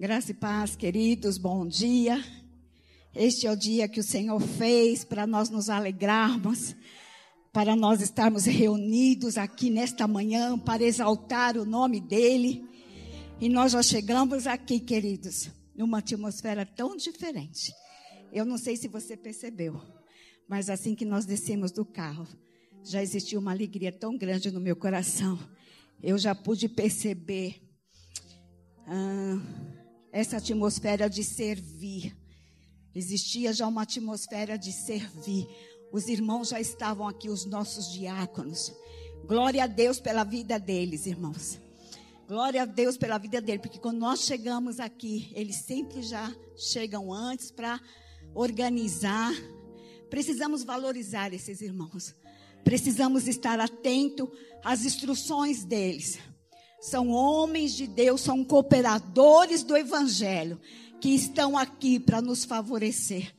Graça e paz, queridos, bom dia. Este é o dia que o Senhor fez para nós nos alegrarmos, para nós estarmos reunidos aqui nesta manhã para exaltar o nome dEle. E nós já chegamos aqui, queridos, numa atmosfera tão diferente. Eu não sei se você percebeu, mas assim que nós descemos do carro, já existiu uma alegria tão grande no meu coração. Eu já pude perceber. Ah, essa atmosfera de servir. Existia já uma atmosfera de servir. Os irmãos já estavam aqui, os nossos diáconos. Glória a Deus pela vida deles, irmãos. Glória a Deus pela vida deles, porque quando nós chegamos aqui, eles sempre já chegam antes para organizar. Precisamos valorizar esses irmãos. Precisamos estar atento às instruções deles são homens de Deus, são cooperadores do Evangelho, que estão aqui para nos favorecer,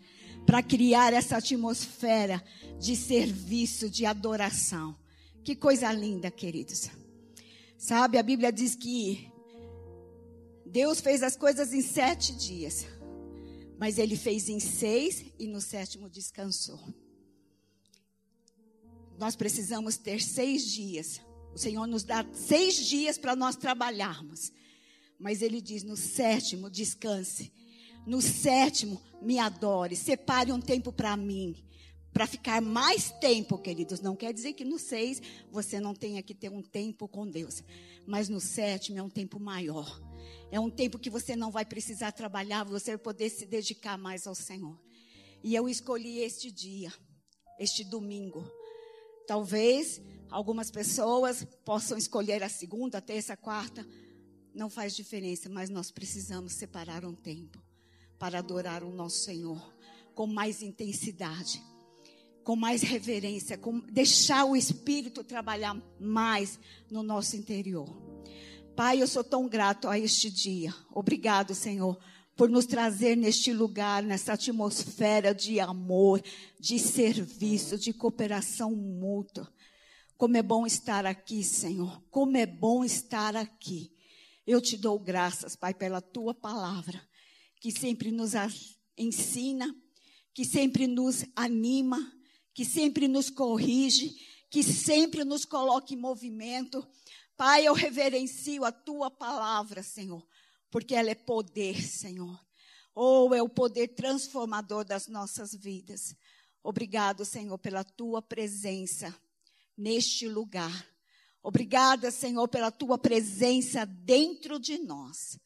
para criar essa atmosfera de serviço, de adoração. Que coisa linda, queridos. Sabe, a Bíblia diz que Deus fez as coisas em sete dias, mas Ele fez em seis e no sétimo descansou. Nós precisamos ter seis dias o Senhor nos dá seis dias para nós trabalharmos. Mas Ele diz: no sétimo, descanse. No sétimo, me adore. Separe um tempo para mim. Para ficar mais tempo, queridos. Não quer dizer que no seis você não tenha que ter um tempo com Deus. Mas no sétimo é um tempo maior. É um tempo que você não vai precisar trabalhar, você vai poder se dedicar mais ao Senhor. E eu escolhi este dia, este domingo. Talvez Algumas pessoas possam escolher a segunda, a terça, a quarta. Não faz diferença, mas nós precisamos separar um tempo para adorar o nosso Senhor com mais intensidade, com mais reverência, com deixar o Espírito trabalhar mais no nosso interior. Pai, eu sou tão grato a este dia. Obrigado, Senhor, por nos trazer neste lugar, nessa atmosfera de amor, de serviço, de cooperação mútua. Como é bom estar aqui, Senhor. Como é bom estar aqui. Eu te dou graças, Pai, pela tua palavra, que sempre nos ensina, que sempre nos anima, que sempre nos corrige, que sempre nos coloca em movimento. Pai, eu reverencio a tua palavra, Senhor, porque ela é poder, Senhor. Ou oh, é o poder transformador das nossas vidas. Obrigado, Senhor, pela tua presença neste lugar. Obrigada, Senhor, pela tua presença dentro de nós.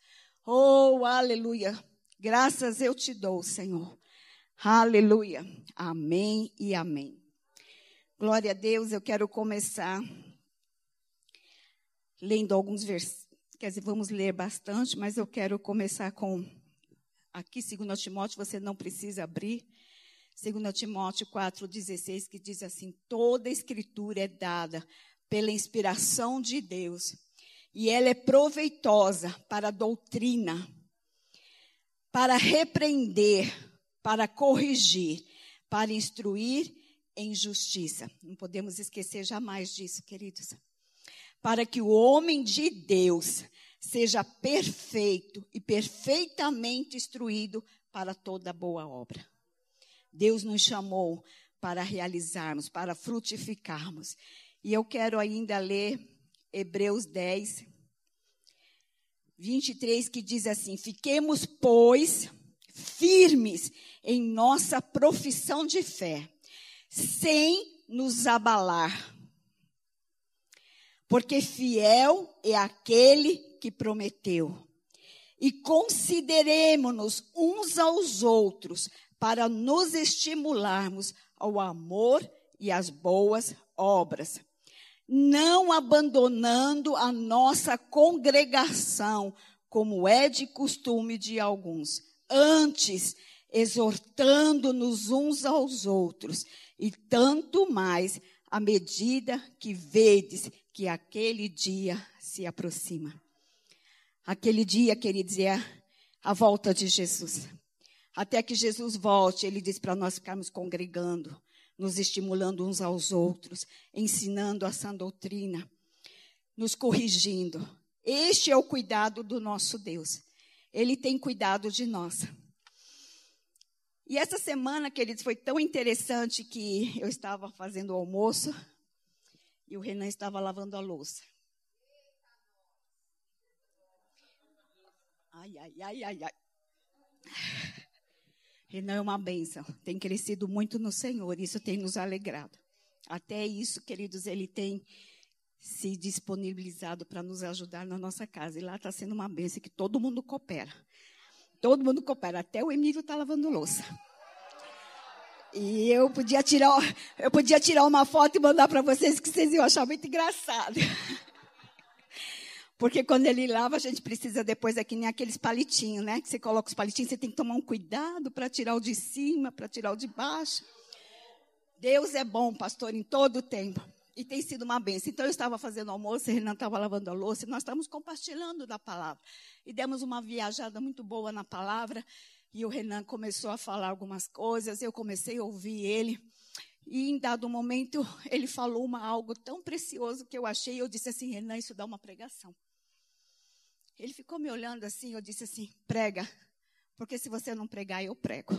Oh, aleluia. Graças eu te dou, Senhor. Aleluia. Amém e amém. Glória a Deus, eu quero começar lendo alguns versículos. Quer dizer, vamos ler bastante, mas eu quero começar com aqui, segundo Timóteo, você não precisa abrir. 2 Timóteo 4,16, que diz assim: toda escritura é dada pela inspiração de Deus, e ela é proveitosa para a doutrina, para repreender, para corrigir, para instruir em justiça. Não podemos esquecer jamais disso, queridos. Para que o homem de Deus seja perfeito e perfeitamente instruído para toda boa obra. Deus nos chamou para realizarmos, para frutificarmos. E eu quero ainda ler Hebreus 10, 23, que diz assim: Fiquemos, pois, firmes em nossa profissão de fé, sem nos abalar. Porque fiel é aquele que prometeu. E consideremos-nos uns aos outros para nos estimularmos ao amor e às boas obras, não abandonando a nossa congregação, como é de costume de alguns, antes exortando-nos uns aos outros, e tanto mais à medida que vedes que aquele dia se aproxima. Aquele dia, queridos, é a volta de Jesus. Até que Jesus volte, ele diz para nós ficarmos congregando, nos estimulando uns aos outros, ensinando a sã doutrina, nos corrigindo. Este é o cuidado do nosso Deus. Ele tem cuidado de nós. E essa semana, queridos, foi tão interessante que eu estava fazendo o almoço e o Renan estava lavando a louça. Ai, ai, ai, ai, ai. Renan é uma bênção. Tem crescido muito no Senhor. Isso tem nos alegrado. Até isso, queridos, ele tem se disponibilizado para nos ajudar na nossa casa. E lá está sendo uma bênção que todo mundo coopera. Todo mundo coopera. Até o Emílio está lavando louça. E eu podia tirar, eu podia tirar uma foto e mandar para vocês que vocês iam achar muito engraçado. Porque quando ele lava, a gente precisa depois é que nem aqueles palitinhos, né? Que você coloca os palitinhos, você tem que tomar um cuidado para tirar o de cima, para tirar o de baixo. Deus é bom, pastor, em todo o tempo. E tem sido uma benção. Então, eu estava fazendo almoço, a Renan estava lavando a louça, e nós estávamos compartilhando da palavra. E demos uma viajada muito boa na palavra. E o Renan começou a falar algumas coisas, eu comecei a ouvir ele. E em dado momento, ele falou uma, algo tão precioso que eu achei. Eu disse assim: Renan, isso dá uma pregação. Ele ficou me olhando assim. Eu disse assim: prega, porque se você não pregar, eu prego.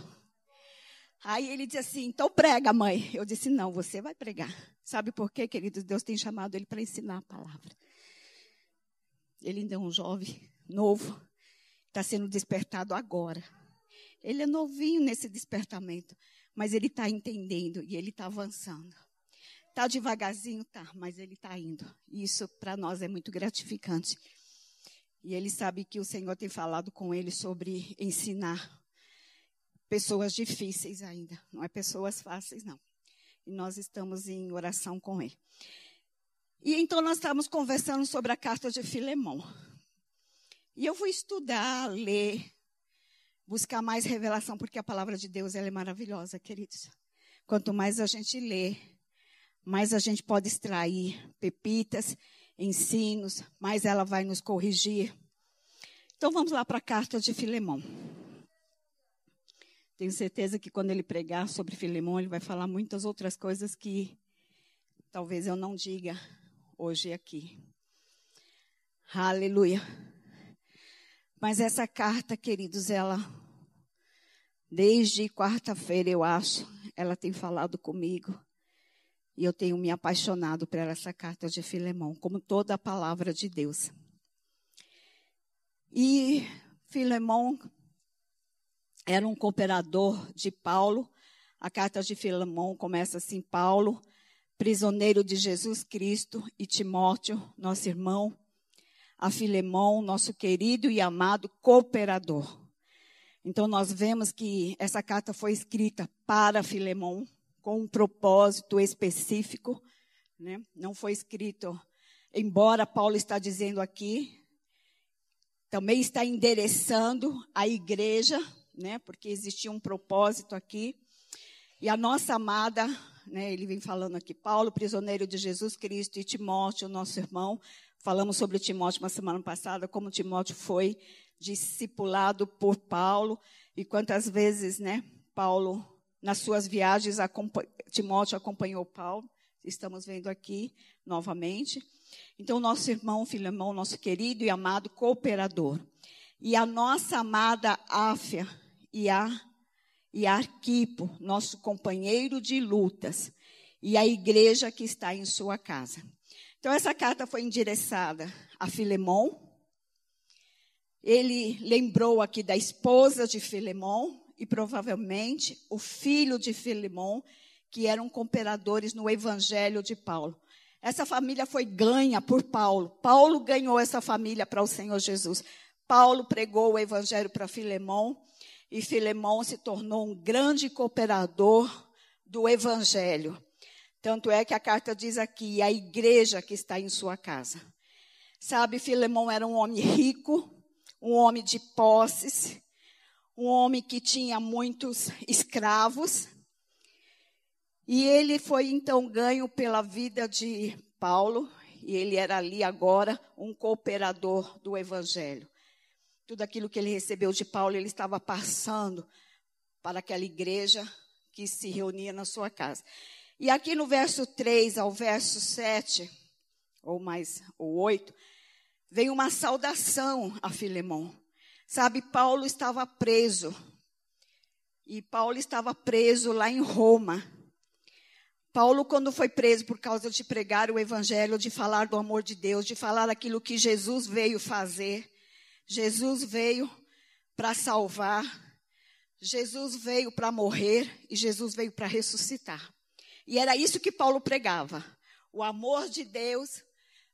Aí ele disse assim: então prega, mãe. Eu disse: não, você vai pregar. Sabe por quê, queridos? Deus tem chamado ele para ensinar a palavra. Ele ainda é um jovem novo, está sendo despertado agora. Ele é novinho nesse despertamento, mas ele está entendendo e ele está avançando. Está devagarzinho, tá, mas ele está indo. Isso para nós é muito gratificante. E ele sabe que o Senhor tem falado com ele sobre ensinar pessoas difíceis ainda, não é pessoas fáceis, não. E nós estamos em oração com ele. E então nós estamos conversando sobre a carta de Filemão. E eu vou estudar, ler, buscar mais revelação, porque a palavra de Deus ela é maravilhosa, queridos. Quanto mais a gente lê, mais a gente pode extrair pepitas, ensinos, mais ela vai nos corrigir. Então vamos lá para a carta de Filemão. Tenho certeza que quando ele pregar sobre Filemão, ele vai falar muitas outras coisas que talvez eu não diga hoje aqui. Aleluia. Mas essa carta, queridos, ela, desde quarta-feira, eu acho, ela tem falado comigo. E eu tenho me apaixonado por essa carta de Filemão, como toda a palavra de Deus. E Filemão era um cooperador de Paulo. A carta de Filemão começa assim: Paulo, prisioneiro de Jesus Cristo, e Timóteo, nosso irmão, a Filemão, nosso querido e amado cooperador. Então, nós vemos que essa carta foi escrita para Filemão, com um propósito específico. Né? Não foi escrito, embora Paulo está dizendo aqui, também está endereçando a igreja, né? porque existia um propósito aqui. E a nossa amada, né, ele vem falando aqui, Paulo, prisioneiro de Jesus Cristo, e Timóteo, nosso irmão, Falamos sobre Timóteo uma semana passada, como Timóteo foi discipulado por Paulo e quantas vezes, né, Paulo, nas suas viagens, Timóteo acompanhou Paulo. Estamos vendo aqui novamente. Então, nosso irmão Filemão, nosso querido e amado cooperador. E a nossa amada Áfia e a e Arquipo, nosso companheiro de lutas, e a igreja que está em sua casa. Então, essa carta foi endereçada a Filemão. Ele lembrou aqui da esposa de Filemão e provavelmente o filho de Filemão, que eram cooperadores no evangelho de Paulo. Essa família foi ganha por Paulo. Paulo ganhou essa família para o Senhor Jesus. Paulo pregou o evangelho para Filemão e Filemão se tornou um grande cooperador do evangelho. Tanto é que a carta diz aqui, a igreja que está em sua casa. Sabe, Filemão era um homem rico, um homem de posses, um homem que tinha muitos escravos. E ele foi então ganho pela vida de Paulo, e ele era ali agora um cooperador do evangelho. Tudo aquilo que ele recebeu de Paulo, ele estava passando para aquela igreja que se reunia na sua casa. E aqui no verso 3 ao verso 7, ou mais, ou 8, vem uma saudação a Filemão. Sabe, Paulo estava preso. E Paulo estava preso lá em Roma. Paulo, quando foi preso por causa de pregar o evangelho, de falar do amor de Deus, de falar aquilo que Jesus veio fazer, Jesus veio para salvar, Jesus veio para morrer e Jesus veio para ressuscitar. E era isso que Paulo pregava: o amor de Deus,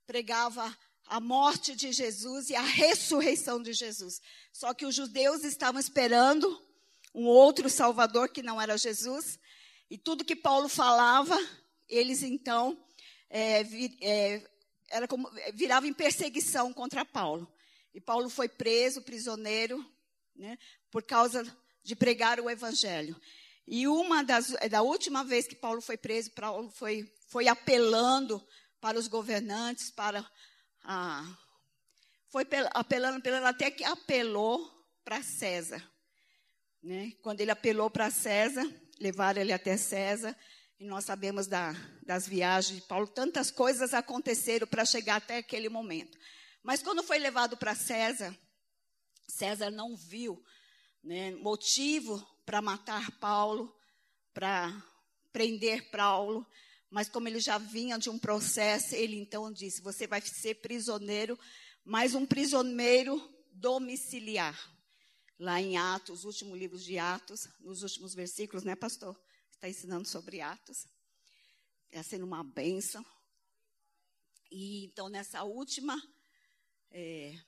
pregava a morte de Jesus e a ressurreição de Jesus. Só que os judeus estavam esperando um outro Salvador que não era Jesus. E tudo que Paulo falava, eles então é, é, era como, virava em perseguição contra Paulo. E Paulo foi preso, prisioneiro, né, por causa de pregar o evangelho. E uma das, da última vez que Paulo foi preso, Paulo foi, foi apelando para os governantes, para a, foi apelando, apelando até que apelou para César. Né? Quando ele apelou para César, levaram ele até César, e nós sabemos da, das viagens de Paulo, tantas coisas aconteceram para chegar até aquele momento. Mas quando foi levado para César, César não viu né, motivo para matar Paulo, para prender Paulo, mas como ele já vinha de um processo, ele então disse: Você vai ser prisioneiro, mas um prisioneiro domiciliar. Lá em Atos, último livro de Atos, nos últimos versículos, né, pastor? Está ensinando sobre Atos. Está sendo uma bênção. E então, nessa última, é,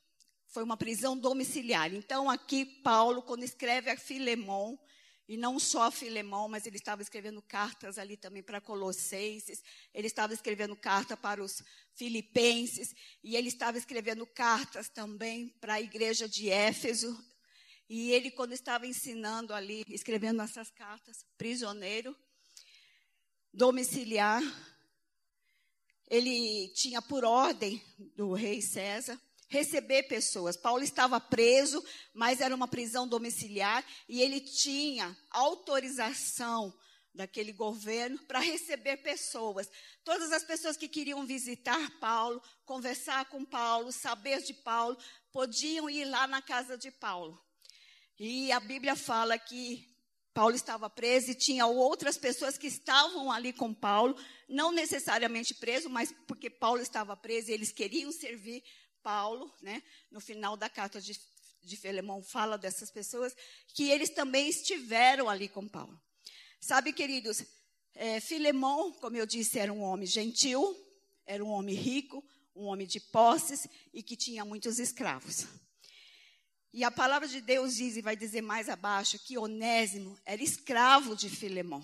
foi uma prisão domiciliar. Então, aqui, Paulo, quando escreve a Filemão, e não só Filemão, mas ele estava escrevendo cartas ali também para Colossenses, ele estava escrevendo carta para os Filipenses, e ele estava escrevendo cartas também para a igreja de Éfeso. E ele, quando estava ensinando ali, escrevendo essas cartas, prisioneiro, domiciliar, ele tinha por ordem do rei César receber pessoas. Paulo estava preso, mas era uma prisão domiciliar e ele tinha autorização daquele governo para receber pessoas. Todas as pessoas que queriam visitar Paulo, conversar com Paulo, saber de Paulo, podiam ir lá na casa de Paulo. E a Bíblia fala que Paulo estava preso e tinha outras pessoas que estavam ali com Paulo, não necessariamente preso, mas porque Paulo estava preso eles queriam servir Paulo, né, no final da carta de, de Filemão, fala dessas pessoas, que eles também estiveram ali com Paulo. Sabe, queridos, é, Filemão, como eu disse, era um homem gentil, era um homem rico, um homem de posses e que tinha muitos escravos. E a palavra de Deus diz, e vai dizer mais abaixo, que Onésimo era escravo de Filemão.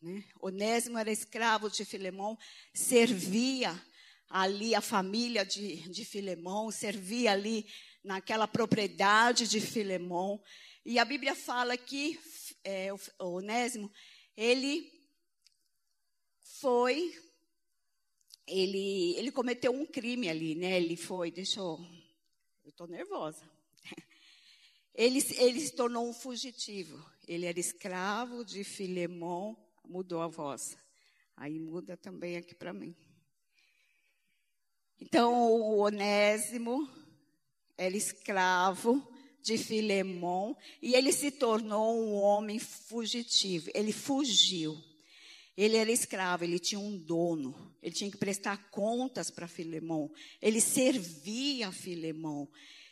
Né? Onésimo era escravo de Filemão, servia ali a família de, de Filemão, servia ali naquela propriedade de Filemão. E a Bíblia fala que é, o Onésimo, ele foi, ele, ele cometeu um crime ali, né? Ele foi, deixa eu, eu estou nervosa. Ele, ele se tornou um fugitivo. Ele era escravo de Filemão, mudou a voz. Aí muda também aqui para mim. Então, o Onésimo era escravo de Filemão e ele se tornou um homem fugitivo. Ele fugiu. Ele era escravo, ele tinha um dono, ele tinha que prestar contas para Filemão. Ele servia a.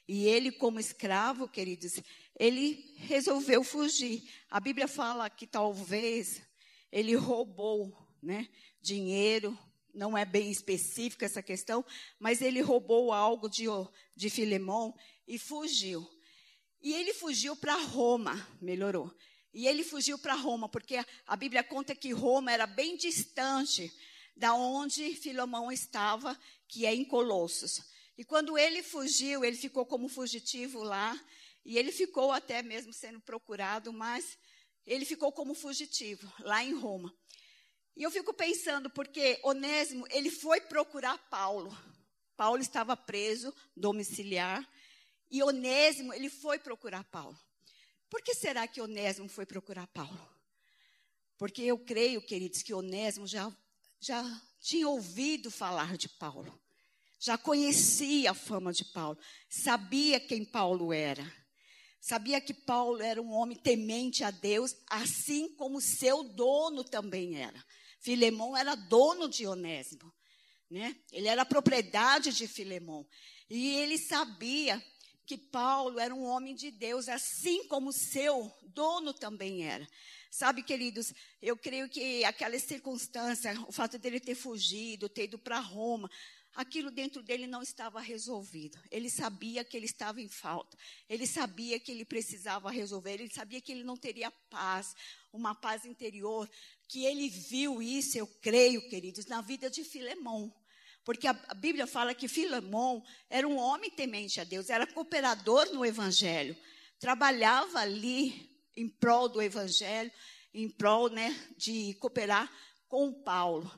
E ele, como escravo, queridos, ele resolveu fugir. A Bíblia fala que talvez ele roubou né, dinheiro, não é bem específica essa questão, mas ele roubou algo de, de e fugiu. E ele fugiu para Roma, melhorou. E ele fugiu para Roma, porque a Bíblia conta que Roma era bem distante da onde Filemão estava, que é em Colossos. E quando ele fugiu, ele ficou como fugitivo lá, e ele ficou até mesmo sendo procurado, mas ele ficou como fugitivo lá em Roma. E eu fico pensando, porque Onésimo, ele foi procurar Paulo. Paulo estava preso, domiciliar. E Onésimo, ele foi procurar Paulo. Por que será que Onésimo foi procurar Paulo? Porque eu creio, queridos, que Onésimo já, já tinha ouvido falar de Paulo. já conhecia a fama de Paulo, sabia quem Paulo era. Sabia que Paulo era um homem temente a Deus, assim como seu dono também era. Filemão era dono de Onésimo, né? Ele era propriedade de Filemão. E ele sabia que Paulo era um homem de Deus, assim como seu dono também era. Sabe, queridos, eu creio que aquela circunstância, o fato dele ter fugido, ter ido para Roma, aquilo dentro dele não estava resolvido. Ele sabia que ele estava em falta. Ele sabia que ele precisava resolver. Ele sabia que ele não teria paz, uma paz interior. Que ele viu isso, eu creio, queridos, na vida de Filemão. Porque a, Bíblia fala que Filemão era um homem temente a Deus, era cooperador no Evangelho, trabalhava ali em prol do evangelho, em prol né, de cooperar com Paulo.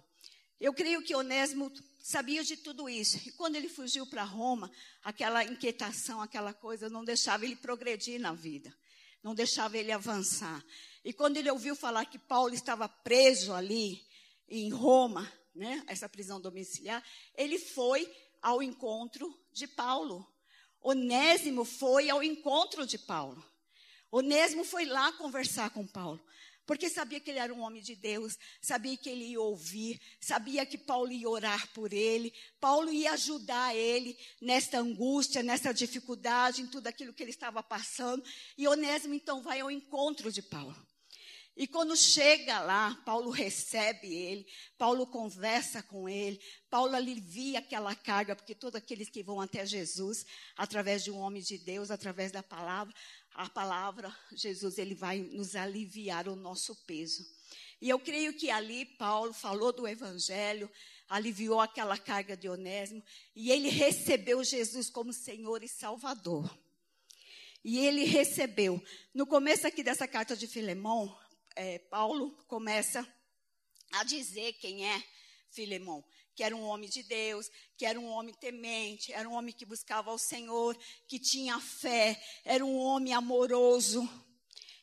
Eu creio que Onésimo sabia de tudo isso. E quando ele fugiu para Roma, aquela inquietação, aquela coisa, não deixava ele progredir na vida, não deixava ele avançar. E quando ele ouviu falar que Paulo estava preso ali em Roma, né, essa prisão domiciliar, ele foi ao encontro de Paulo. Onésimo foi ao encontro de Paulo. Onésimo foi lá conversar com Paulo, porque sabia que ele era um homem de Deus, sabia que ele ia ouvir, sabia que Paulo ia orar por ele, Paulo ia ajudar ele nesta angústia, nessa dificuldade, em tudo aquilo que ele estava passando. E Onésimo então vai ao encontro de Paulo. E quando chega lá, Paulo recebe ele, Paulo conversa com ele, Paulo alivia aquela carga, porque todos aqueles que vão até Jesus, através de um homem de Deus, através da palavra, a palavra, Jesus, ele vai nos aliviar o nosso peso. E eu creio que ali Paulo falou do evangelho, aliviou aquela carga de Onésimo, e ele recebeu Jesus como Senhor e Salvador. E ele recebeu. No começo aqui dessa carta de Filemão, é, Paulo começa a dizer quem é Filemão que era um homem de Deus, que era um homem temente, era um homem que buscava ao Senhor, que tinha fé, era um homem amoroso.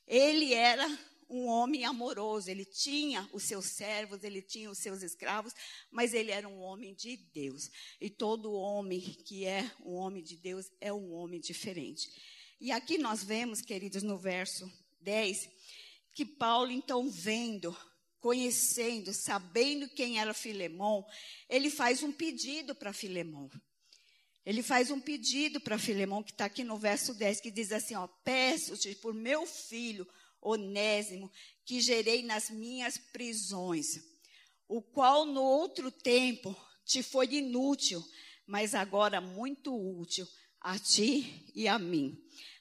Ele era um homem amoroso, ele tinha os seus servos, ele tinha os seus escravos, mas ele era um homem de Deus. E todo homem que é um homem de Deus é um homem diferente. E aqui nós vemos, queridos, no verso 10, que Paulo, então, vendo conhecendo, sabendo quem era Filemão, ele faz um pedido para Filemão. Ele faz um pedido para Filemão, que está aqui no verso 10, que diz assim: ó, peço-te por meu filho Onésimo, que gerei nas minhas prisões, o qual no outro tempo te foi inútil, mas agora muito útil a ti e a mim.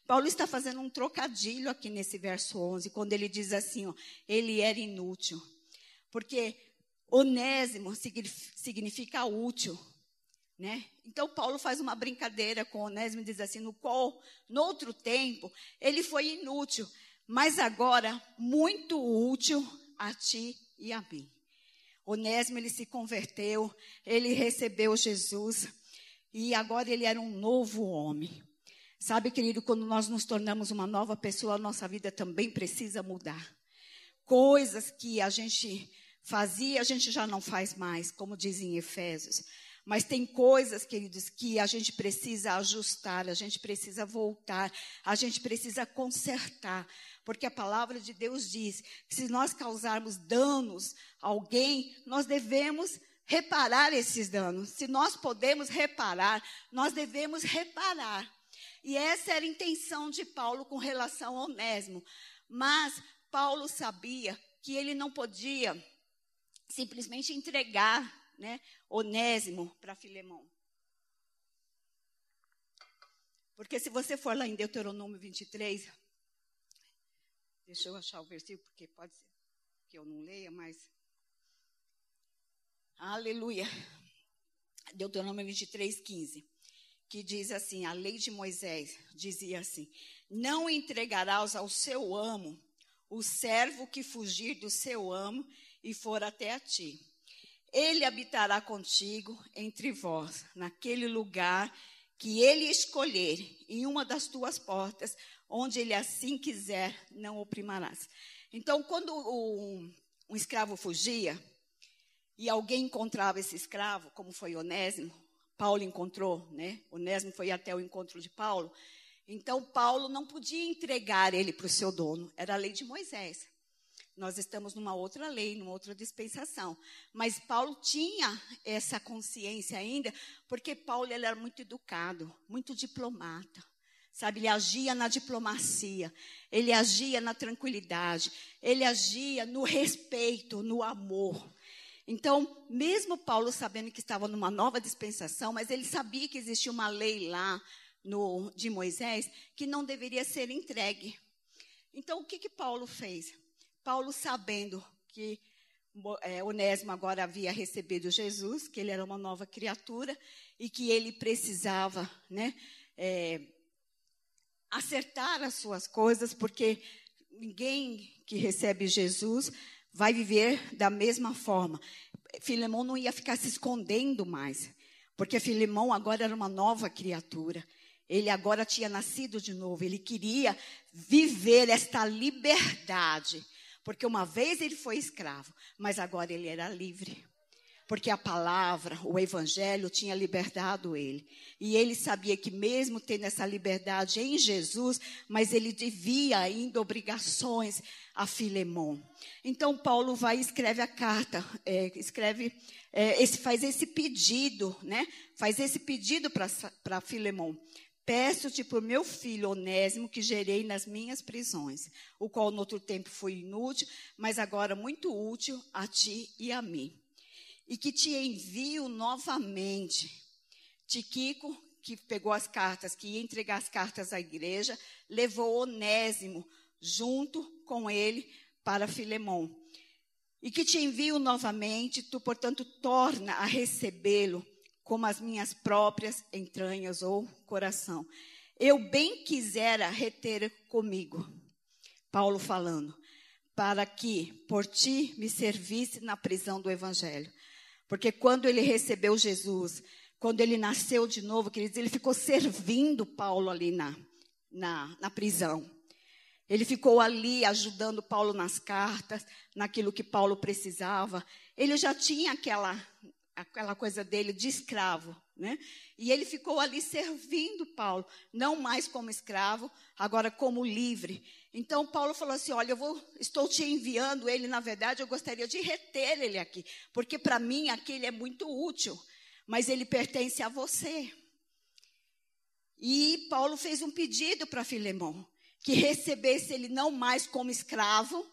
Paulo está fazendo um trocadilho aqui nesse verso 11, quando ele diz assim, ó, ele era inútil. Porque onésimo significa útil, né? Então Paulo faz uma brincadeira com Onésimo e diz assim, no qual, no outro tempo, ele foi inútil, mas agora muito útil a ti e a mim. Onésimo, ele se converteu, ele recebeu Jesus, e agora ele era um novo homem. Sabe, querido, quando nós nos tornamos uma nova pessoa, a nossa vida também precisa mudar. Coisas que a gente fazia, a gente já não faz mais, como dizem em Efésios. Mas tem coisas, queridos, que a gente precisa ajustar, a gente precisa voltar, a gente precisa consertar. Porque a palavra de Deus diz que se nós causarmos danos a alguém, nós devemos reparar esses danos. Se nós podemos reparar, nós devemos reparar. E essa era a intenção de Paulo com relação ao Onésimo. Mas Paulo sabia que ele não podia simplesmente entregar né, Onésimo para Filemão. Porque se você for lá em Deuteronômio 23, deixa eu achar o versículo, porque pode ser que eu não leia, mas. Aleluia. Deuteronômio 23, 15 que diz assim: a lei de Moisés dizia assim: Não entregarás ao seu amo o servo que fugir do seu amo e for até a ti. Ele habitará contigo entre vós, naquele lugar que ele escolher, em uma das tuas portas, onde ele assim quiser, não oprimarás. Então, quando o, um escravo fugia, e alguém encontrava esse escravo, como foi Onésimo, Paulo encontrou, né? Onésimo foi até o encontro de Paulo. Então, Paulo não podia entregar ele para o seu dono, era a lei de Moisés. Nós estamos numa outra lei, numa outra dispensação. Mas Paulo tinha essa consciência ainda, porque Paulo ele era muito educado, muito diplomata. Sabe, ele agia na diplomacia, ele agia na tranquilidade, ele agia no respeito, no amor. Então, mesmo Paulo sabendo que estava numa nova dispensação, mas ele sabia que existia uma lei lá no, de Moisés que não deveria ser entregue. Então, o que, que Paulo fez? Paulo, sabendo que é, Onésimo agora havia recebido Jesus, que ele era uma nova criatura e que ele precisava, né? É, acertar as suas coisas, porque ninguém que recebe Jesus vai viver da mesma forma. Filemão não ia ficar se escondendo mais, porque Filemão agora era uma nova criatura. Ele agora tinha nascido de novo, ele queria viver esta liberdade, porque uma vez ele foi escravo, mas agora ele era livre porque a palavra, o evangelho tinha libertado ele. E ele sabia que mesmo tendo essa liberdade em Jesus, mas ele devia ainda obrigações a Filemon. Então Paulo vai e escreve a carta, é, escreve, é, esse, faz esse pedido, né? Faz esse pedido para Filemon. Peço-te por meu filho Onésimo, que gerei nas minhas prisões, o qual no outro tempo foi inútil, mas agora muito útil a ti e a mim e que te envio novamente. Tiquico, que pegou as cartas, que ia entregar as cartas à igreja, levou Onésimo junto com ele para Filemão. E que te envio novamente, tu, portanto, torna a recebê-lo como as minhas próprias entranhas ou coração. Eu bem quisera reter comigo, Paulo falando, para que por ti me servisse na prisão do evangelho. Porque quando ele recebeu Jesus, quando ele nasceu de novo, queridos, ele ficou servindo Paulo ali na, na, na prisão. Ele ficou ali ajudando Paulo nas cartas, naquilo que Paulo precisava. Ele já tinha aquela, aquela coisa dele de escravo, né? E ele ficou ali servindo Paulo, não mais como escravo, agora como livre. Então Paulo falou assim: Olha, eu vou, estou te enviando ele, na verdade, eu gostaria de reter ele aqui, porque para mim aquele é muito útil, mas ele pertence a você. E Paulo fez um pedido para Filemão, que recebesse ele não mais como escravo,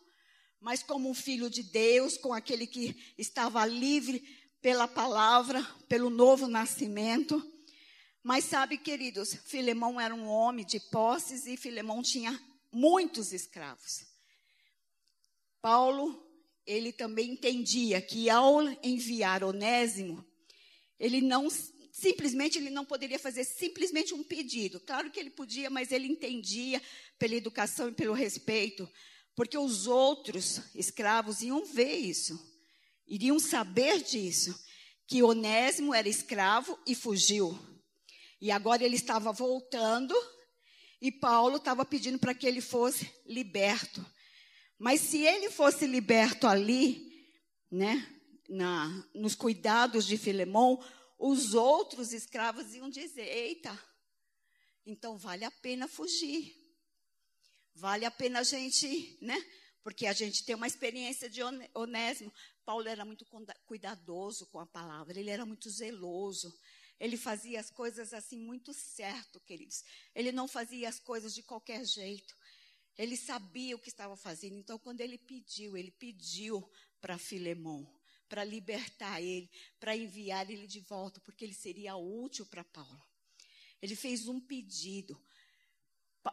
mas como um filho de Deus, com aquele que estava livre pela palavra, pelo novo nascimento. Mas sabe, queridos, Filemão era um homem de posses e Filemão tinha muitos escravos. Paulo, ele também entendia que ao enviar Onésimo, ele não simplesmente ele não poderia fazer simplesmente um pedido. Claro que ele podia, mas ele entendia pela educação e pelo respeito, porque os outros escravos iam ver isso, iriam saber disso, que Onésimo era escravo e fugiu. E agora ele estava voltando e Paulo estava pedindo para que ele fosse liberto. Mas se ele fosse liberto ali, né, na, nos cuidados de Filemão, os outros escravos iam dizer: Eita, então vale a pena fugir. Vale a pena a gente, né? Porque a gente tem uma experiência de Onésimo. Paulo era muito cuidadoso com a palavra, ele era muito zeloso. Ele fazia as coisas assim muito certo, queridos. Ele não fazia as coisas de qualquer jeito. Ele sabia o que estava fazendo. Então, quando ele pediu, ele pediu para Filemão, para libertar ele, para enviar ele de volta, porque ele seria útil para Paulo. Ele fez um pedido.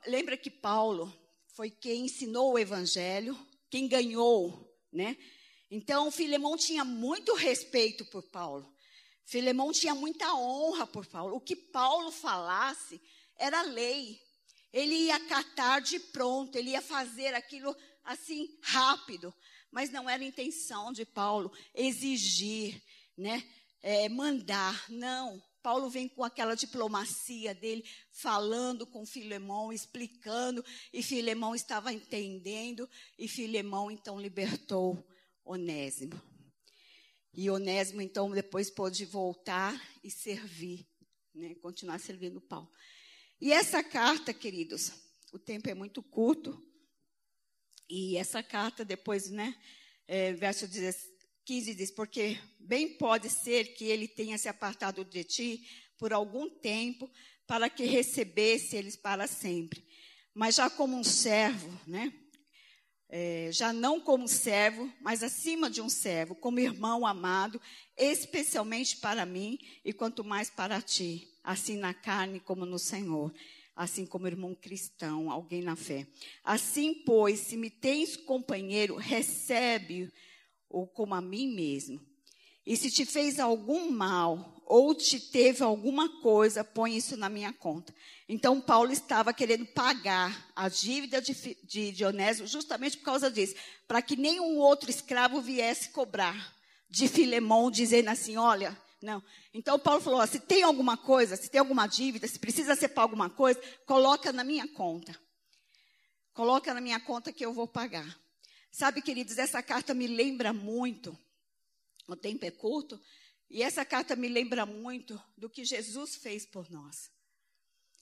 Lembra que Paulo foi quem ensinou o evangelho, quem ganhou, né? Então, Filemão tinha muito respeito por Paulo. Filemão tinha muita honra por Paulo. O que Paulo falasse era lei. Ele ia catar de pronto, ele ia fazer aquilo assim rápido. Mas não era intenção de Paulo exigir, né? É, mandar. Não. Paulo vem com aquela diplomacia dele, falando com Filemão, explicando, e Filemão estava entendendo, e Filemão então libertou Onésimo. E Onésimo, então, depois pôde voltar e servir, né? continuar servindo Paulo. E essa carta, queridos, o tempo é muito curto. E essa carta, depois, né? É, verso 15 diz: Porque bem pode ser que ele tenha se apartado de ti por algum tempo, para que recebesse eles para sempre. Mas já como um servo, né? É, já não como servo, mas acima de um servo, como irmão amado, especialmente para mim e quanto mais para ti, assim na carne como no Senhor, assim como irmão cristão, alguém na fé. Assim, pois, se me tens companheiro, recebe-o como a mim mesmo. E se te fez algum mal, ou te teve alguma coisa, põe isso na minha conta. Então, Paulo estava querendo pagar a dívida de, de Dionésio justamente por causa disso, para que nenhum outro escravo viesse cobrar de Filemão, dizendo assim: olha, não. Então, Paulo falou: se tem alguma coisa, se tem alguma dívida, se precisa ser para alguma coisa, coloca na minha conta. Coloca na minha conta que eu vou pagar. Sabe, queridos, essa carta me lembra muito, o tempo é curto, e essa carta me lembra muito do que Jesus fez por nós.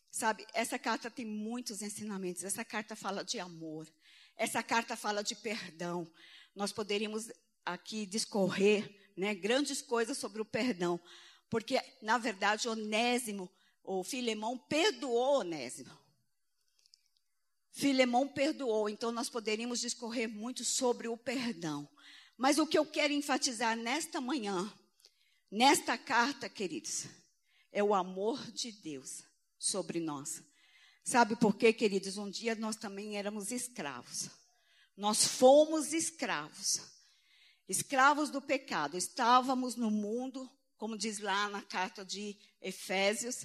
Sabe, essa carta tem muitos ensinamentos. Essa carta fala de amor. Essa carta fala de perdão. Nós poderíamos aqui discorrer né, grandes coisas sobre o perdão. Porque, na verdade, Onésimo, ou Filemão, perdoou Onésimo. Filemão perdoou, então nós poderíamos discorrer muito sobre o perdão. Mas o que eu quero enfatizar nesta manhã Nesta carta, queridos, é o amor de Deus sobre nós. Sabe por quê, queridos? Um dia nós também éramos escravos. Nós fomos escravos. Escravos do pecado. Estávamos no mundo, como diz lá na carta de Efésios,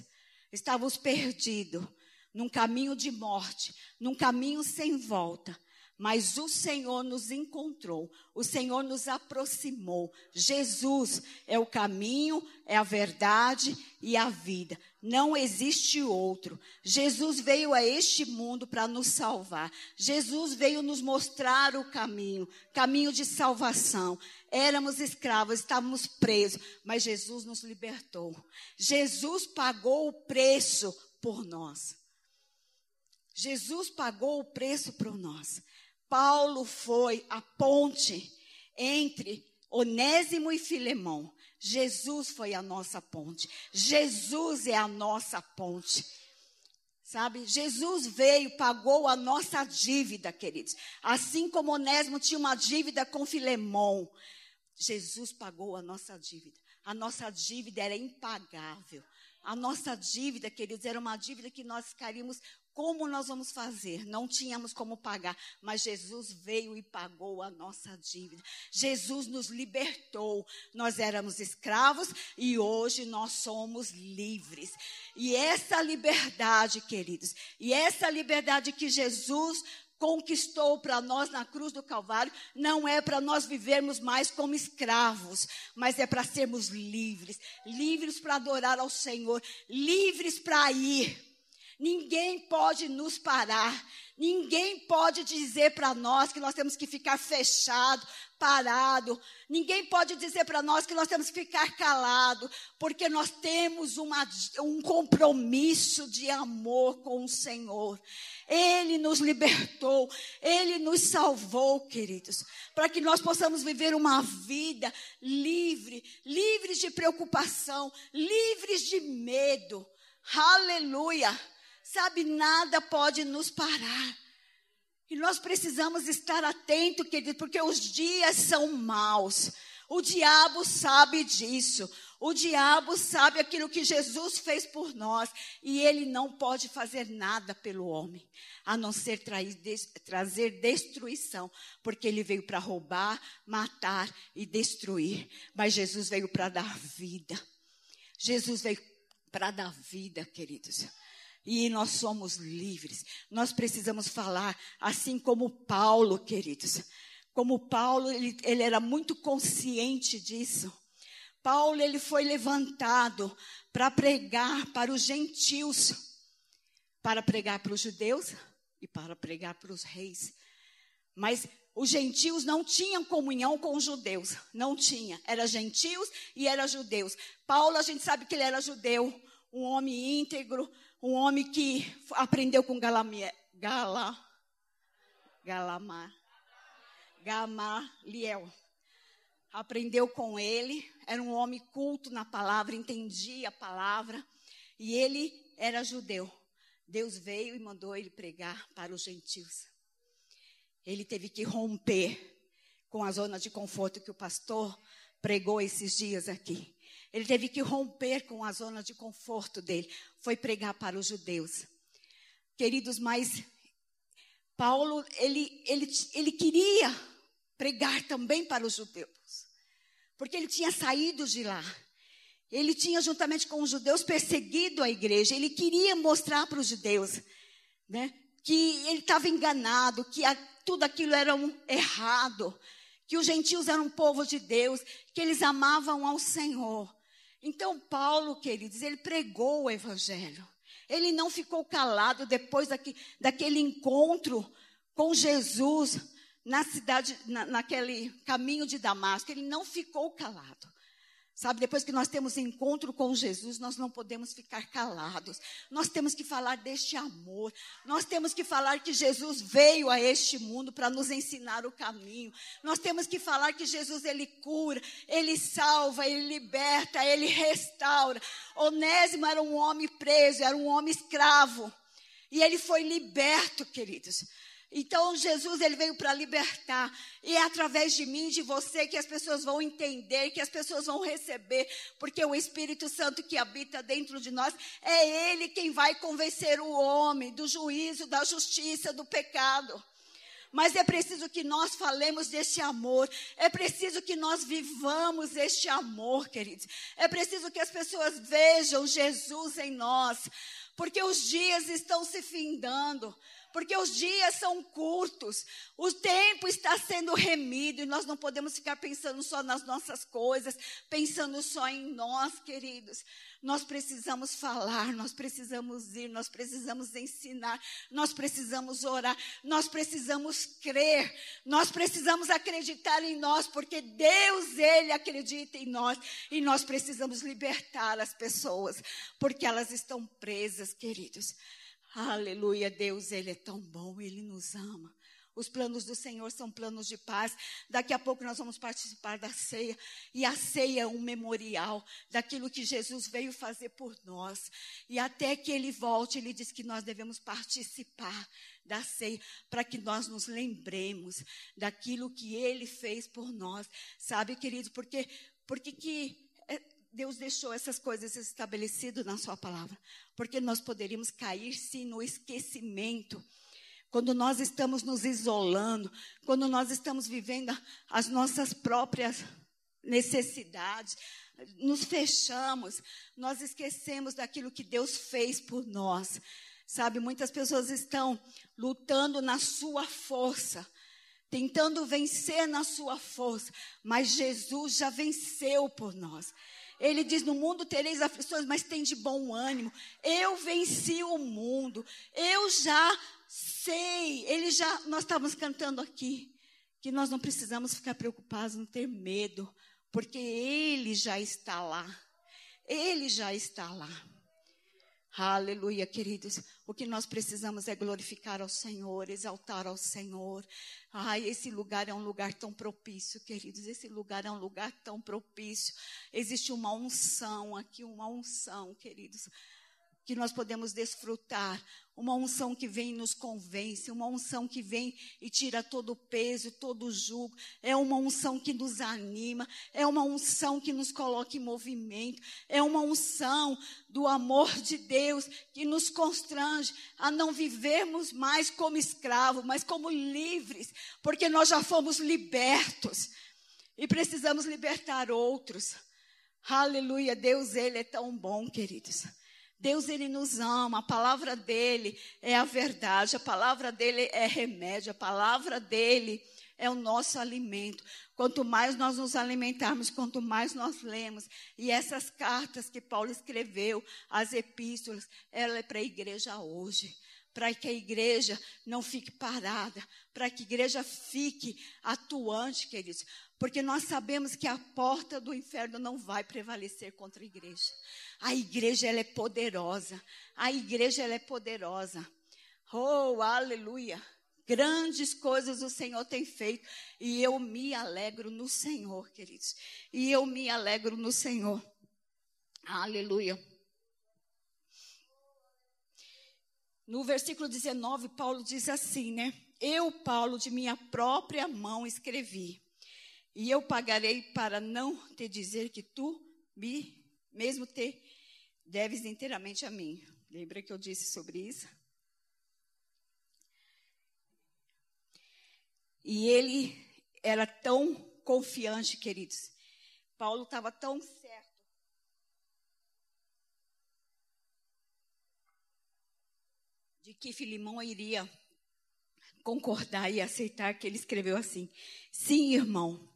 estávamos perdidos num caminho de morte, num caminho sem volta. Mas o Senhor nos encontrou, o Senhor nos aproximou. Jesus é o caminho, é a verdade e a vida. Não existe outro. Jesus veio a este mundo para nos salvar. Jesus veio nos mostrar o caminho, caminho de salvação. Éramos escravos, estávamos presos, mas Jesus nos libertou. Jesus pagou o preço por nós. Jesus pagou o preço por nós. Paulo foi a ponte entre Onésimo e Filemão. Jesus foi a nossa ponte. Jesus é a nossa ponte. Sabe? Jesus veio, pagou a nossa dívida, queridos. Assim como Onésimo tinha uma dívida com Filemão, Jesus pagou a nossa dívida. A nossa dívida era impagável. A nossa dívida, queridos, era uma dívida que nós ficaríamos como nós vamos fazer? Não tínhamos como pagar, mas Jesus veio e pagou a nossa dívida. Jesus nos libertou. Nós éramos escravos e hoje nós somos livres. E essa liberdade, queridos, e essa liberdade que Jesus conquistou para nós na cruz do Calvário, não é para nós vivermos mais como escravos, mas é para sermos livres, livres para adorar ao Senhor, livres para ir Ninguém pode nos parar. Ninguém pode dizer para nós que nós temos que ficar fechado, parado. Ninguém pode dizer para nós que nós temos que ficar calado, porque nós temos uma, um compromisso de amor com o Senhor. Ele nos libertou, Ele nos salvou, queridos, para que nós possamos viver uma vida livre, livres de preocupação, livres de medo. Aleluia! Sabe, nada pode nos parar. E nós precisamos estar atentos, querido, porque os dias são maus. O diabo sabe disso. O diabo sabe aquilo que Jesus fez por nós. E ele não pode fazer nada pelo homem, a não ser trair, des, trazer destruição. Porque ele veio para roubar, matar e destruir. Mas Jesus veio para dar vida. Jesus veio para dar vida, queridos e nós somos livres. Nós precisamos falar assim como Paulo, queridos. Como Paulo, ele, ele era muito consciente disso. Paulo, ele foi levantado para pregar para os gentios, para pregar para os judeus e para pregar para os reis. Mas os gentios não tinham comunhão com os judeus. Não tinha. Era gentios e era judeus. Paulo, a gente sabe que ele era judeu. Um homem íntegro. Um homem que aprendeu com Galamia, Gala, Galamar. Gamaliel. Aprendeu com ele. Era um homem culto na palavra. Entendia a palavra. E ele era judeu. Deus veio e mandou ele pregar para os gentios ele teve que romper com a zona de conforto que o pastor pregou esses dias aqui. Ele teve que romper com a zona de conforto dele. Foi pregar para os judeus. Queridos, mas Paulo, ele, ele, ele queria pregar também para os judeus. Porque ele tinha saído de lá. Ele tinha, juntamente com os judeus, perseguido a igreja. Ele queria mostrar para os judeus né, que ele estava enganado, que a, tudo aquilo era um errado, que os gentios eram um povo de Deus, que eles amavam ao Senhor. Então, Paulo, queridos, ele pregou o Evangelho. Ele não ficou calado depois daqui, daquele encontro com Jesus na cidade, na, naquele caminho de Damasco. Ele não ficou calado. Sabe, depois que nós temos encontro com Jesus, nós não podemos ficar calados. Nós temos que falar deste amor. Nós temos que falar que Jesus veio a este mundo para nos ensinar o caminho. Nós temos que falar que Jesus ele cura, ele salva, ele liberta, ele restaura. Onésimo era um homem preso, era um homem escravo. E ele foi liberto, queridos. Então Jesus ele veio para libertar e é através de mim, de você que as pessoas vão entender, que as pessoas vão receber, porque o Espírito Santo que habita dentro de nós é ele quem vai convencer o homem do juízo, da justiça, do pecado. Mas é preciso que nós falemos deste amor. É preciso que nós vivamos este amor, queridos. É preciso que as pessoas vejam Jesus em nós. Porque os dias estão se findando porque os dias são curtos, o tempo está sendo remido e nós não podemos ficar pensando só nas nossas coisas, pensando só em nós, queridos. Nós precisamos falar, nós precisamos ir, nós precisamos ensinar, nós precisamos orar, nós precisamos crer, nós precisamos acreditar em nós, porque Deus, Ele acredita em nós e nós precisamos libertar as pessoas, porque elas estão presas, queridos. Aleluia, Deus, Ele é tão bom, Ele nos ama. Os planos do Senhor são planos de paz. Daqui a pouco nós vamos participar da ceia. E a ceia é um memorial daquilo que Jesus veio fazer por nós. E até que Ele volte, Ele diz que nós devemos participar da ceia para que nós nos lembremos daquilo que Ele fez por nós. Sabe, querido, porque, porque que Deus deixou essas coisas estabelecidas na Sua palavra, porque nós poderíamos cair sim no esquecimento. Quando nós estamos nos isolando, quando nós estamos vivendo as nossas próprias necessidades, nos fechamos, nós esquecemos daquilo que Deus fez por nós. Sabe, muitas pessoas estão lutando na sua força, tentando vencer na sua força, mas Jesus já venceu por nós. Ele diz: No mundo tereis aflições, mas tem de bom ânimo. Eu venci o mundo. Eu já sei. Ele já. Nós estávamos cantando aqui que nós não precisamos ficar preocupados, não ter medo, porque Ele já está lá. Ele já está lá. Aleluia, queridos. O que nós precisamos é glorificar ao Senhor, exaltar ao Senhor. Ai, esse lugar é um lugar tão propício, queridos. Esse lugar é um lugar tão propício. Existe uma unção aqui, uma unção, queridos que nós podemos desfrutar. Uma unção que vem e nos convence, uma unção que vem e tira todo o peso, todo o jugo. É uma unção que nos anima, é uma unção que nos coloca em movimento, é uma unção do amor de Deus que nos constrange a não vivermos mais como escravos, mas como livres, porque nós já fomos libertos e precisamos libertar outros. Aleluia, Deus, Ele é tão bom, queridos. Deus ele nos ama, a palavra dele é a verdade, a palavra dele é remédio, a palavra dele é o nosso alimento. Quanto mais nós nos alimentarmos, quanto mais nós lemos. E essas cartas que Paulo escreveu, as epístolas, ela é para a igreja hoje para que a igreja não fique parada, para que a igreja fique atuante, queridos. Porque nós sabemos que a porta do inferno não vai prevalecer contra a igreja. A igreja ela é poderosa. A igreja ela é poderosa. Oh, aleluia. Grandes coisas o Senhor tem feito. E eu me alegro no Senhor, queridos. E eu me alegro no Senhor. Aleluia. No versículo 19, Paulo diz assim, né? Eu, Paulo, de minha própria mão escrevi. E eu pagarei para não te dizer que tu me, mesmo te deves inteiramente a mim. Lembra que eu disse sobre isso? E ele era tão confiante, queridos. Paulo estava tão certo. De que Filimão iria concordar e aceitar que ele escreveu assim: Sim, irmão,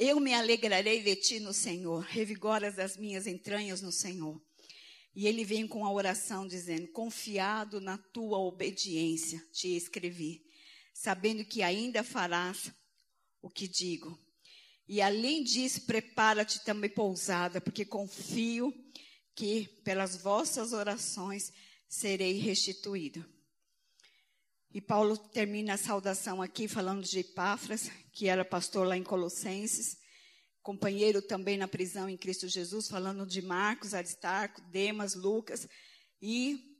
eu me alegrarei de ti no Senhor, revigoras as minhas entranhas no Senhor. E ele vem com a oração dizendo: Confiado na tua obediência, te escrevi, sabendo que ainda farás o que digo. E além disso, prepara-te também pousada, porque confio que pelas vossas orações serei restituído. E Paulo termina a saudação aqui falando de Epáfras, que era pastor lá em Colossenses, companheiro também na prisão em Cristo Jesus, falando de Marcos, Aristarco, Demas, Lucas, e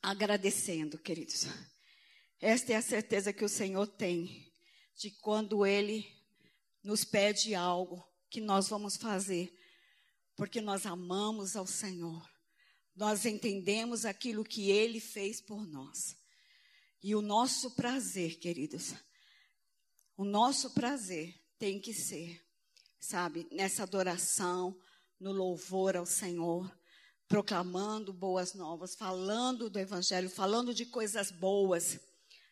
agradecendo, queridos. Esta é a certeza que o Senhor tem de quando Ele nos pede algo que nós vamos fazer, porque nós amamos ao Senhor, nós entendemos aquilo que Ele fez por nós. E o nosso prazer, queridos, o nosso prazer tem que ser, sabe, nessa adoração, no louvor ao Senhor, proclamando boas novas, falando do Evangelho, falando de coisas boas.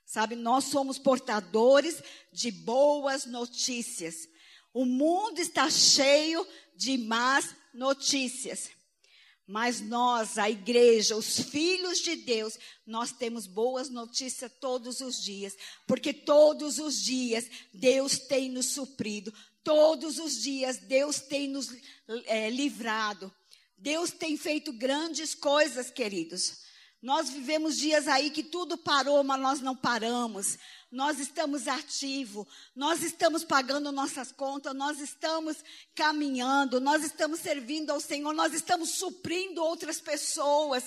Sabe, nós somos portadores de boas notícias. O mundo está cheio de más notícias. Mas nós, a igreja, os filhos de Deus, nós temos boas notícias todos os dias, porque todos os dias Deus tem nos suprido, todos os dias Deus tem nos é, livrado, Deus tem feito grandes coisas, queridos. Nós vivemos dias aí que tudo parou, mas nós não paramos. Nós estamos ativos, nós estamos pagando nossas contas, nós estamos caminhando, nós estamos servindo ao Senhor, nós estamos suprindo outras pessoas.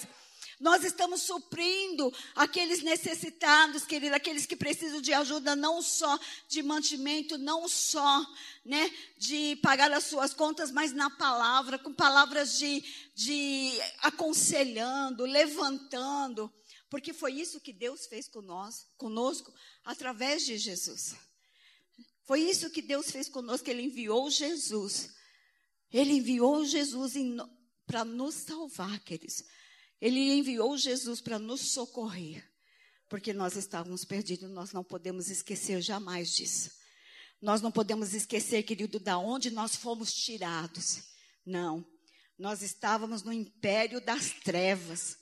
Nós estamos suprindo aqueles necessitados, querido, aqueles que precisam de ajuda, não só de mantimento, não só né, de pagar as suas contas, mas na palavra, com palavras de, de aconselhando, levantando. Porque foi isso que Deus fez com nós, conosco através de Jesus. Foi isso que Deus fez conosco, Ele enviou Jesus. Ele enviou Jesus para nos salvar, queridos. Ele enviou Jesus para nos socorrer, porque nós estávamos perdidos, nós não podemos esquecer jamais disso. Nós não podemos esquecer, querido, da onde nós fomos tirados. Não. Nós estávamos no império das trevas.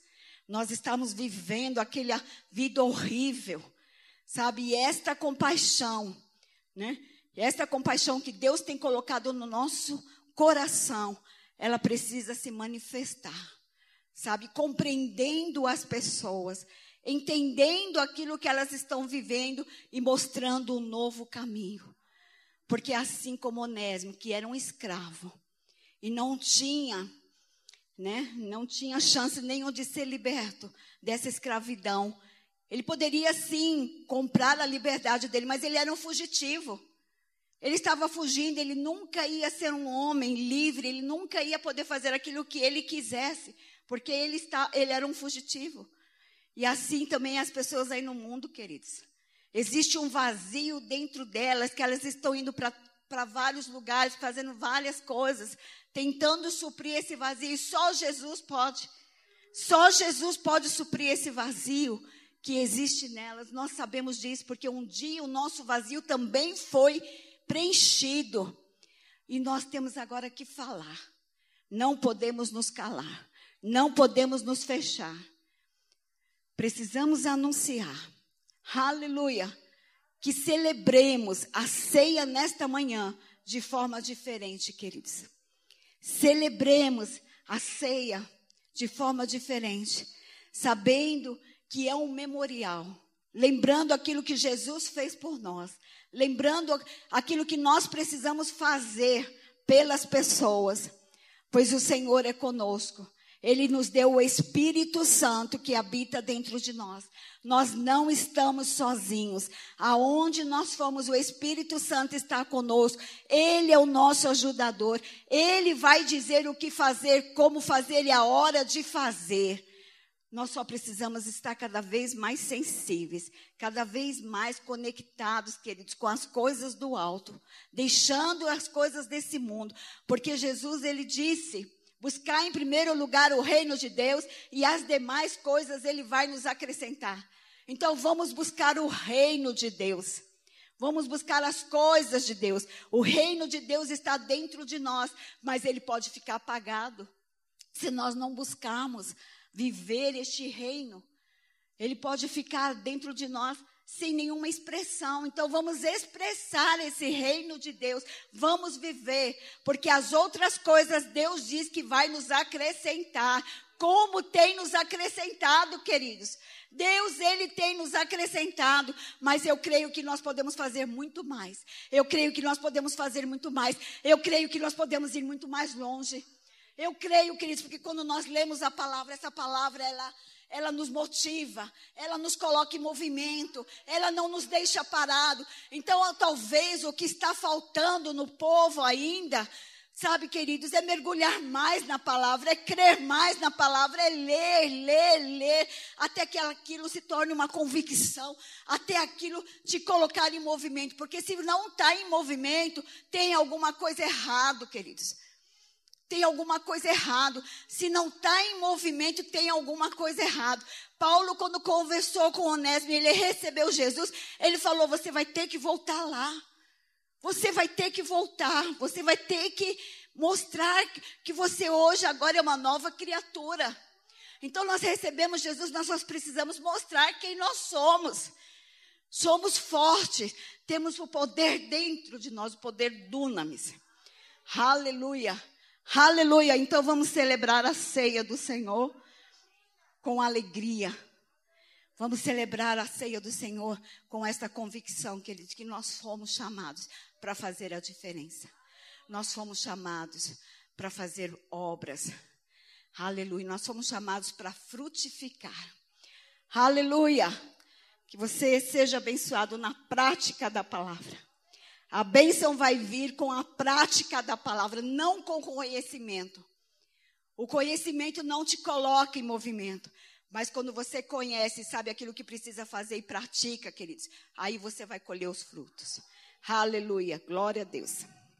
Nós estávamos vivendo aquela vida horrível. Sabe? E esta compaixão, né? Esta compaixão que Deus tem colocado no nosso coração, ela precisa se manifestar sabe? Compreendendo as pessoas, entendendo aquilo que elas estão vivendo e mostrando um novo caminho. Porque assim como Onésimo, que era um escravo e não tinha, né, não tinha chance nenhuma de ser liberto dessa escravidão, ele poderia sim comprar a liberdade dele, mas ele era um fugitivo. Ele estava fugindo, ele nunca ia ser um homem livre, ele nunca ia poder fazer aquilo que ele quisesse, porque ele, está, ele era um fugitivo. E assim também as pessoas aí no mundo, queridos. Existe um vazio dentro delas, que elas estão indo para vários lugares, fazendo várias coisas, tentando suprir esse vazio. E só Jesus pode. Só Jesus pode suprir esse vazio que existe nelas. Nós sabemos disso, porque um dia o nosso vazio também foi preenchido. E nós temos agora que falar. Não podemos nos calar. Não podemos nos fechar. precisamos anunciar, aleluia, que celebremos a ceia nesta manhã de forma diferente, queridos. Celebremos a ceia de forma diferente, sabendo que é um memorial, lembrando aquilo que Jesus fez por nós, lembrando aquilo que nós precisamos fazer pelas pessoas, pois o Senhor é conosco. Ele nos deu o Espírito Santo que habita dentro de nós. Nós não estamos sozinhos. Aonde nós fomos, o Espírito Santo está conosco. Ele é o nosso ajudador. Ele vai dizer o que fazer, como fazer e a hora de fazer. Nós só precisamos estar cada vez mais sensíveis, cada vez mais conectados, queridos, com as coisas do alto, deixando as coisas desse mundo, porque Jesus ele disse Buscar em primeiro lugar o reino de Deus e as demais coisas ele vai nos acrescentar. Então vamos buscar o reino de Deus. Vamos buscar as coisas de Deus. O reino de Deus está dentro de nós, mas ele pode ficar apagado se nós não buscarmos viver este reino. Ele pode ficar dentro de nós sem nenhuma expressão. Então vamos expressar esse reino de Deus, vamos viver, porque as outras coisas Deus diz que vai nos acrescentar. Como tem nos acrescentado, queridos. Deus, Ele tem nos acrescentado, mas eu creio que nós podemos fazer muito mais. Eu creio que nós podemos fazer muito mais. Eu creio que nós podemos ir muito mais longe. Eu creio, queridos, porque quando nós lemos a palavra, essa palavra, ela ela nos motiva, ela nos coloca em movimento, ela não nos deixa parado. Então, talvez o que está faltando no povo ainda, sabe, queridos, é mergulhar mais na palavra, é crer mais na palavra, é ler, ler, ler, até que aquilo se torne uma convicção, até aquilo te colocar em movimento. Porque se não está em movimento, tem alguma coisa errado, queridos tem alguma coisa errado. Se não está em movimento, tem alguma coisa errado. Paulo, quando conversou com Onésimo, ele recebeu Jesus, ele falou: Você vai ter que voltar lá. Você vai ter que voltar. Você vai ter que mostrar que você hoje, agora, é uma nova criatura. Então, nós recebemos Jesus, nós só precisamos mostrar quem nós somos. Somos fortes, temos o poder dentro de nós, o poder dunamis. Aleluia. Aleluia. Então vamos celebrar a ceia do Senhor com alegria. Vamos celebrar a ceia do Senhor com esta convicção, queridos, que nós fomos chamados para fazer a diferença. Nós fomos chamados para fazer obras. Aleluia. Nós fomos chamados para frutificar. Aleluia. Que você seja abençoado na prática da palavra. A bênção vai vir com a prática da palavra, não com conhecimento. O conhecimento não te coloca em movimento. Mas quando você conhece, sabe aquilo que precisa fazer e pratica, queridos, aí você vai colher os frutos. Aleluia. Glória a Deus.